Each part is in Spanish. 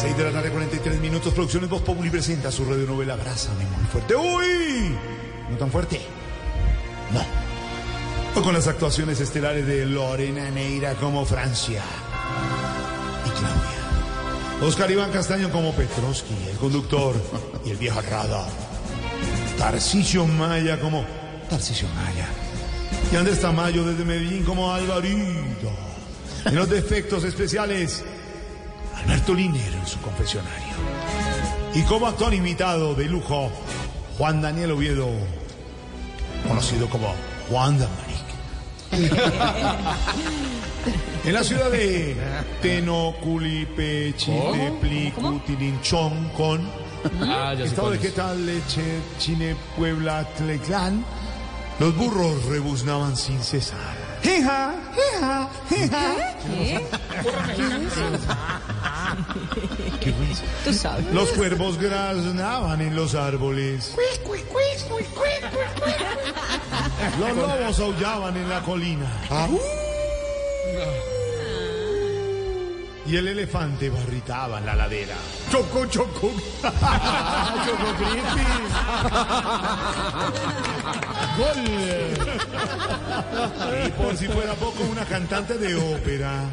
6 de la tarde, 43 minutos. Producciones Voz Populi presenta su radionovela Abrázame muy fuerte. ¡Uy! ¿No tan fuerte? No. O con las actuaciones estelares de Lorena Neira como Francia y Claudia. Oscar Iván Castaño como Petrovsky, el conductor y el viejo Rada. Tarcisio Maya como Tarcisio Maya. Y Andrés Tamayo desde Medellín como Alvarito. En los defectos especiales, Alberto Linero en su confesionario. Y como actor invitado de lujo, Juan Daniel Oviedo, conocido como Juan Damaric. En la ciudad de Tenoculipechiteplicutilinchón con Ah, estado de qué es. tal leche Chine Puebla Tleclán, los burros rebuznaban sin cesar. Tú sabes. Los cuervos graznaban en los árboles. Los lobos aullaban en la colina. Y el elefante barritaba en la ladera. Choco, choco. choco Y por si fuera poco, una cantante de ópera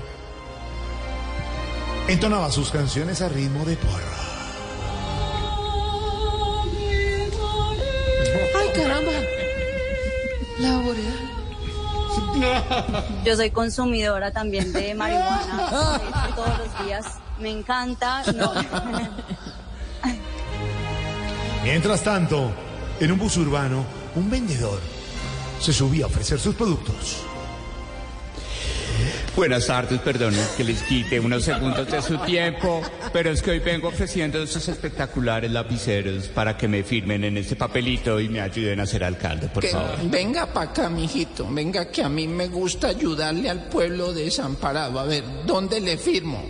entonaba sus canciones a ritmo de porra. Ay, caramba. La boreal. Yo soy consumidora también de marihuana todos los días. Me encanta. No. Mientras tanto, en un bus urbano, un vendedor se subía a ofrecer sus productos. Buenas tardes, perdón que les quite unos segundos de su tiempo, pero es que hoy vengo ofreciendo esos espectaculares lapiceros para que me firmen en este papelito y me ayuden a ser alcalde, por Que favor. venga para acá, mijito. Venga, que a mí me gusta ayudarle al pueblo desamparado. A ver, ¿dónde le firmo?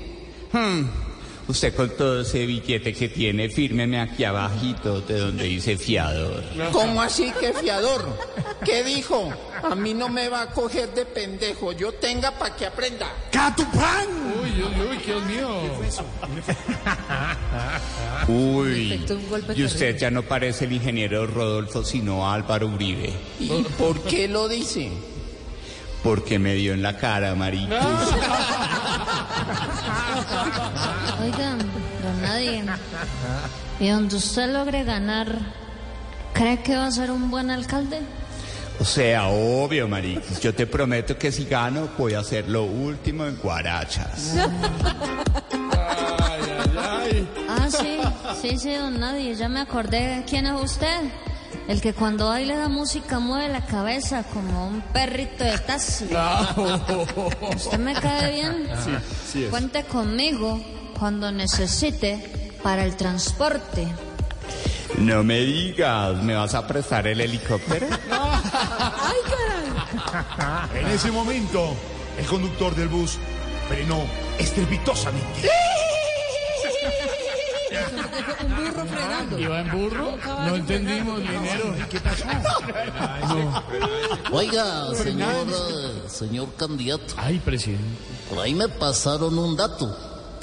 Hmm, Usted con todo ese billete que tiene, fírmeme aquí abajito de donde dice fiador. ¿Cómo así que fiador? ¿Qué dijo? A mí no me va a coger de pendejo. Yo tenga para que aprenda. ¡Catupán! Uy, uy, uy, Dios mío. Uy, Efecto, un golpe y usted terrible. ya no parece el ingeniero Rodolfo, sino Álvaro Uribe, ¿Y por qué lo dice? porque me dio en la cara, marica. Oigan, don Nadie, y donde usted logre ganar, ¿cree que va a ser un buen alcalde? O sea, obvio, mariquis. Yo te prometo que si gano, voy a hacer lo último en Guarachas. Ah, sí, sí, sí, don Nadie, ya me acordé quién es usted. El que cuando baila la música mueve la cabeza como un perrito de taxi. ¿Usted me cae bien? Cuente conmigo cuando necesite para el transporte. No me digas, ¿me vas a prestar el helicóptero? En ese momento, el conductor del bus frenó estrepitosamente. Un burro frenando. ¿Iba en burro? No entendimos, dinero. ¿Qué pasó? Oiga, señor, eh, señor candidato, Ay, presidente. por ahí me pasaron un dato,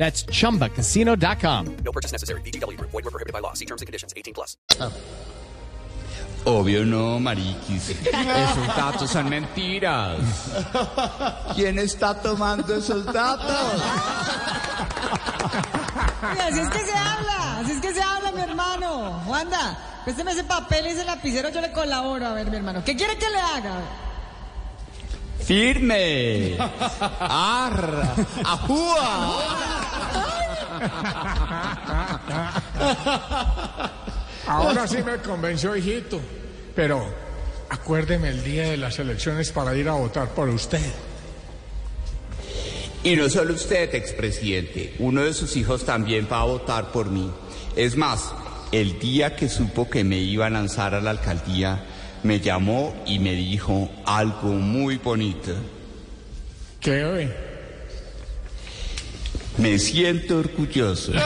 That's chumbacasino.com. No purchase necessary. VGW Group. Void were prohibited by law. See terms and conditions. 18 plus. Obvio no, mariquis. Esos datos son mentiras. ¿Quién está tomando esos datos? Oiga, así es que se habla, así es que se habla, mi hermano. Wanda, présteme ese papel y ese lapicero, yo le colaboro. A ver, mi hermano, ¿qué quiere que le haga? ¡Firme! ¡Arra! ¡Ajúa! Ahora sí me convenció, hijito. Pero acuérdeme el día de las elecciones para ir a votar por usted. Y no solo usted, expresidente, uno de sus hijos también va a votar por mí. Es más, el día que supo que me iba a lanzar a la alcaldía, me llamó y me dijo algo muy bonito. ¿Qué? Me siento orgulloso. Bueno,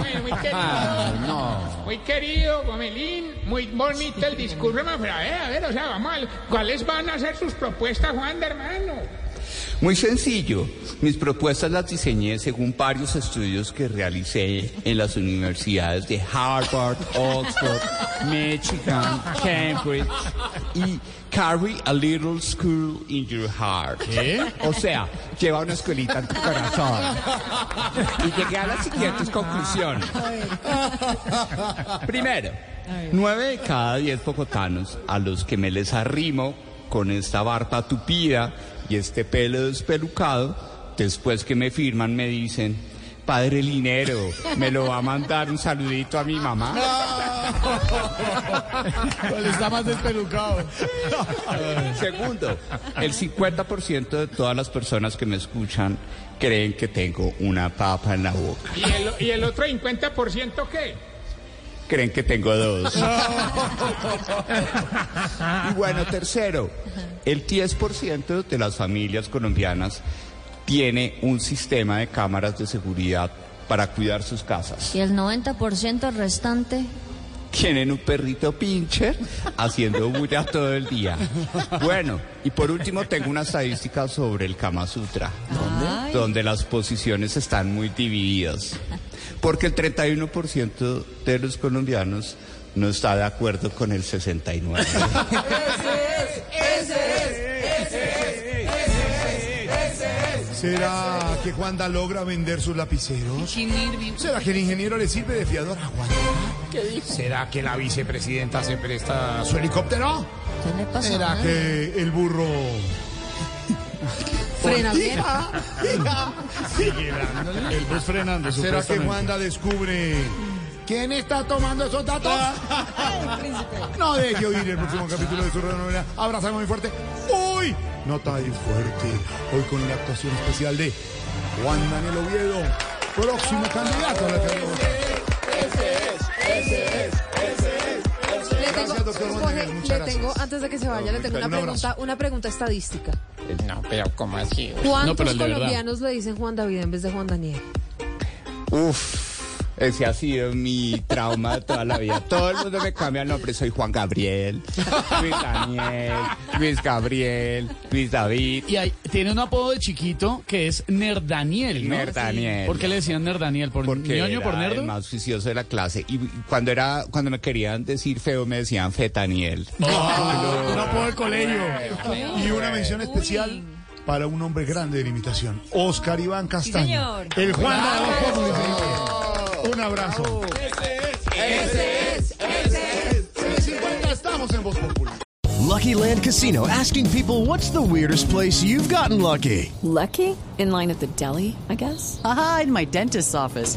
bueno, muy querido. Muy querido, Gomelín. Muy bonito el discurso. Pero a ver, a ver, o sea, vamos a ver, ¿Cuáles van a ser sus propuestas, Juan de hermano? Muy sencillo. Mis propuestas las diseñé según varios estudios que realicé en las universidades de Harvard, Oxford, Michigan, Cambridge y Carry a Little School in Your Heart. ¿Qué? O sea, lleva una escuelita en tu corazón. Y llegué a las siguientes conclusiones. Primero, nueve de cada diez bogotanos a los que me les arrimo con esta barba tupida y este pelo despelucado, después que me firman me dicen, Padre Linero, ¿me lo va a mandar un saludito a mi mamá? ¿Cuál está más despelucado? Segundo, el 50% de todas las personas que me escuchan creen que tengo una papa en la boca. ¿Y el, y el otro 50% qué? Creen que tengo dos. Y bueno, tercero, el 10% de las familias colombianas tiene un sistema de cámaras de seguridad para cuidar sus casas. Y el 90% restante. Tienen un perrito pincher haciendo bulla todo el día. Bueno, y por último tengo una estadística sobre el Kama Sutra, Ay. donde las posiciones están muy divididas. Porque el 31% de los colombianos no está de acuerdo con el 69%. ¿Será que Juanda logra vender sus lapiceros? ¿Será que el ingeniero le sirve de fiador a Juanda? ¿Será que la vicepresidenta se presta su helicóptero? ¿Qué le pasa? ¿Será que el burro... Frena bien. El bus frenando, ¿Será que. Juanda descubre quién está tomando esos datos? No deje oír el próximo capítulo de su novela. Abrazamos muy fuerte. ¡Uy! Nota ahí fuerte. Hoy con la actuación especial de Juan Daniel Oviedo, próximo candidato a la alcaldía. Le tengo, Gracias, doctor Jorge, le gracias. tengo, antes de que se vaya, le tengo una pregunta, una pregunta estadística. No, pero ¿cómo así? ¿Cuántos No, pero verdad. colombianos le dicen Juan David en vez de Juan Daniel? Uf, ese ha sido mi trauma de toda la vida. Todo el mundo me cambia el nombre. Soy Juan Gabriel, Luis Daniel, Luis Gabriel, Luis David. Y hay- tiene un apodo de chiquito que es Nerdaniel, ¿no? Nerdaniel. ¿Por qué le decían Nerdaniel? ¿Por Porque ñoño, por nerdo? el más juicioso de la clase. Y cuando era, cuando me querían decir feo, me decían Fetaniel. Un apodo de colegio. Y una mención especial para un hombre grande de la imitación, Oscar Iván Castaño. señor. El Juan de los. Un abrazo. Ese es, ese es. 650, estamos en Voz Populi. Lucky Land Casino asking people what's the weirdest place you've gotten lucky? Lucky? In line at the deli, I guess? Aha, in my dentist's office.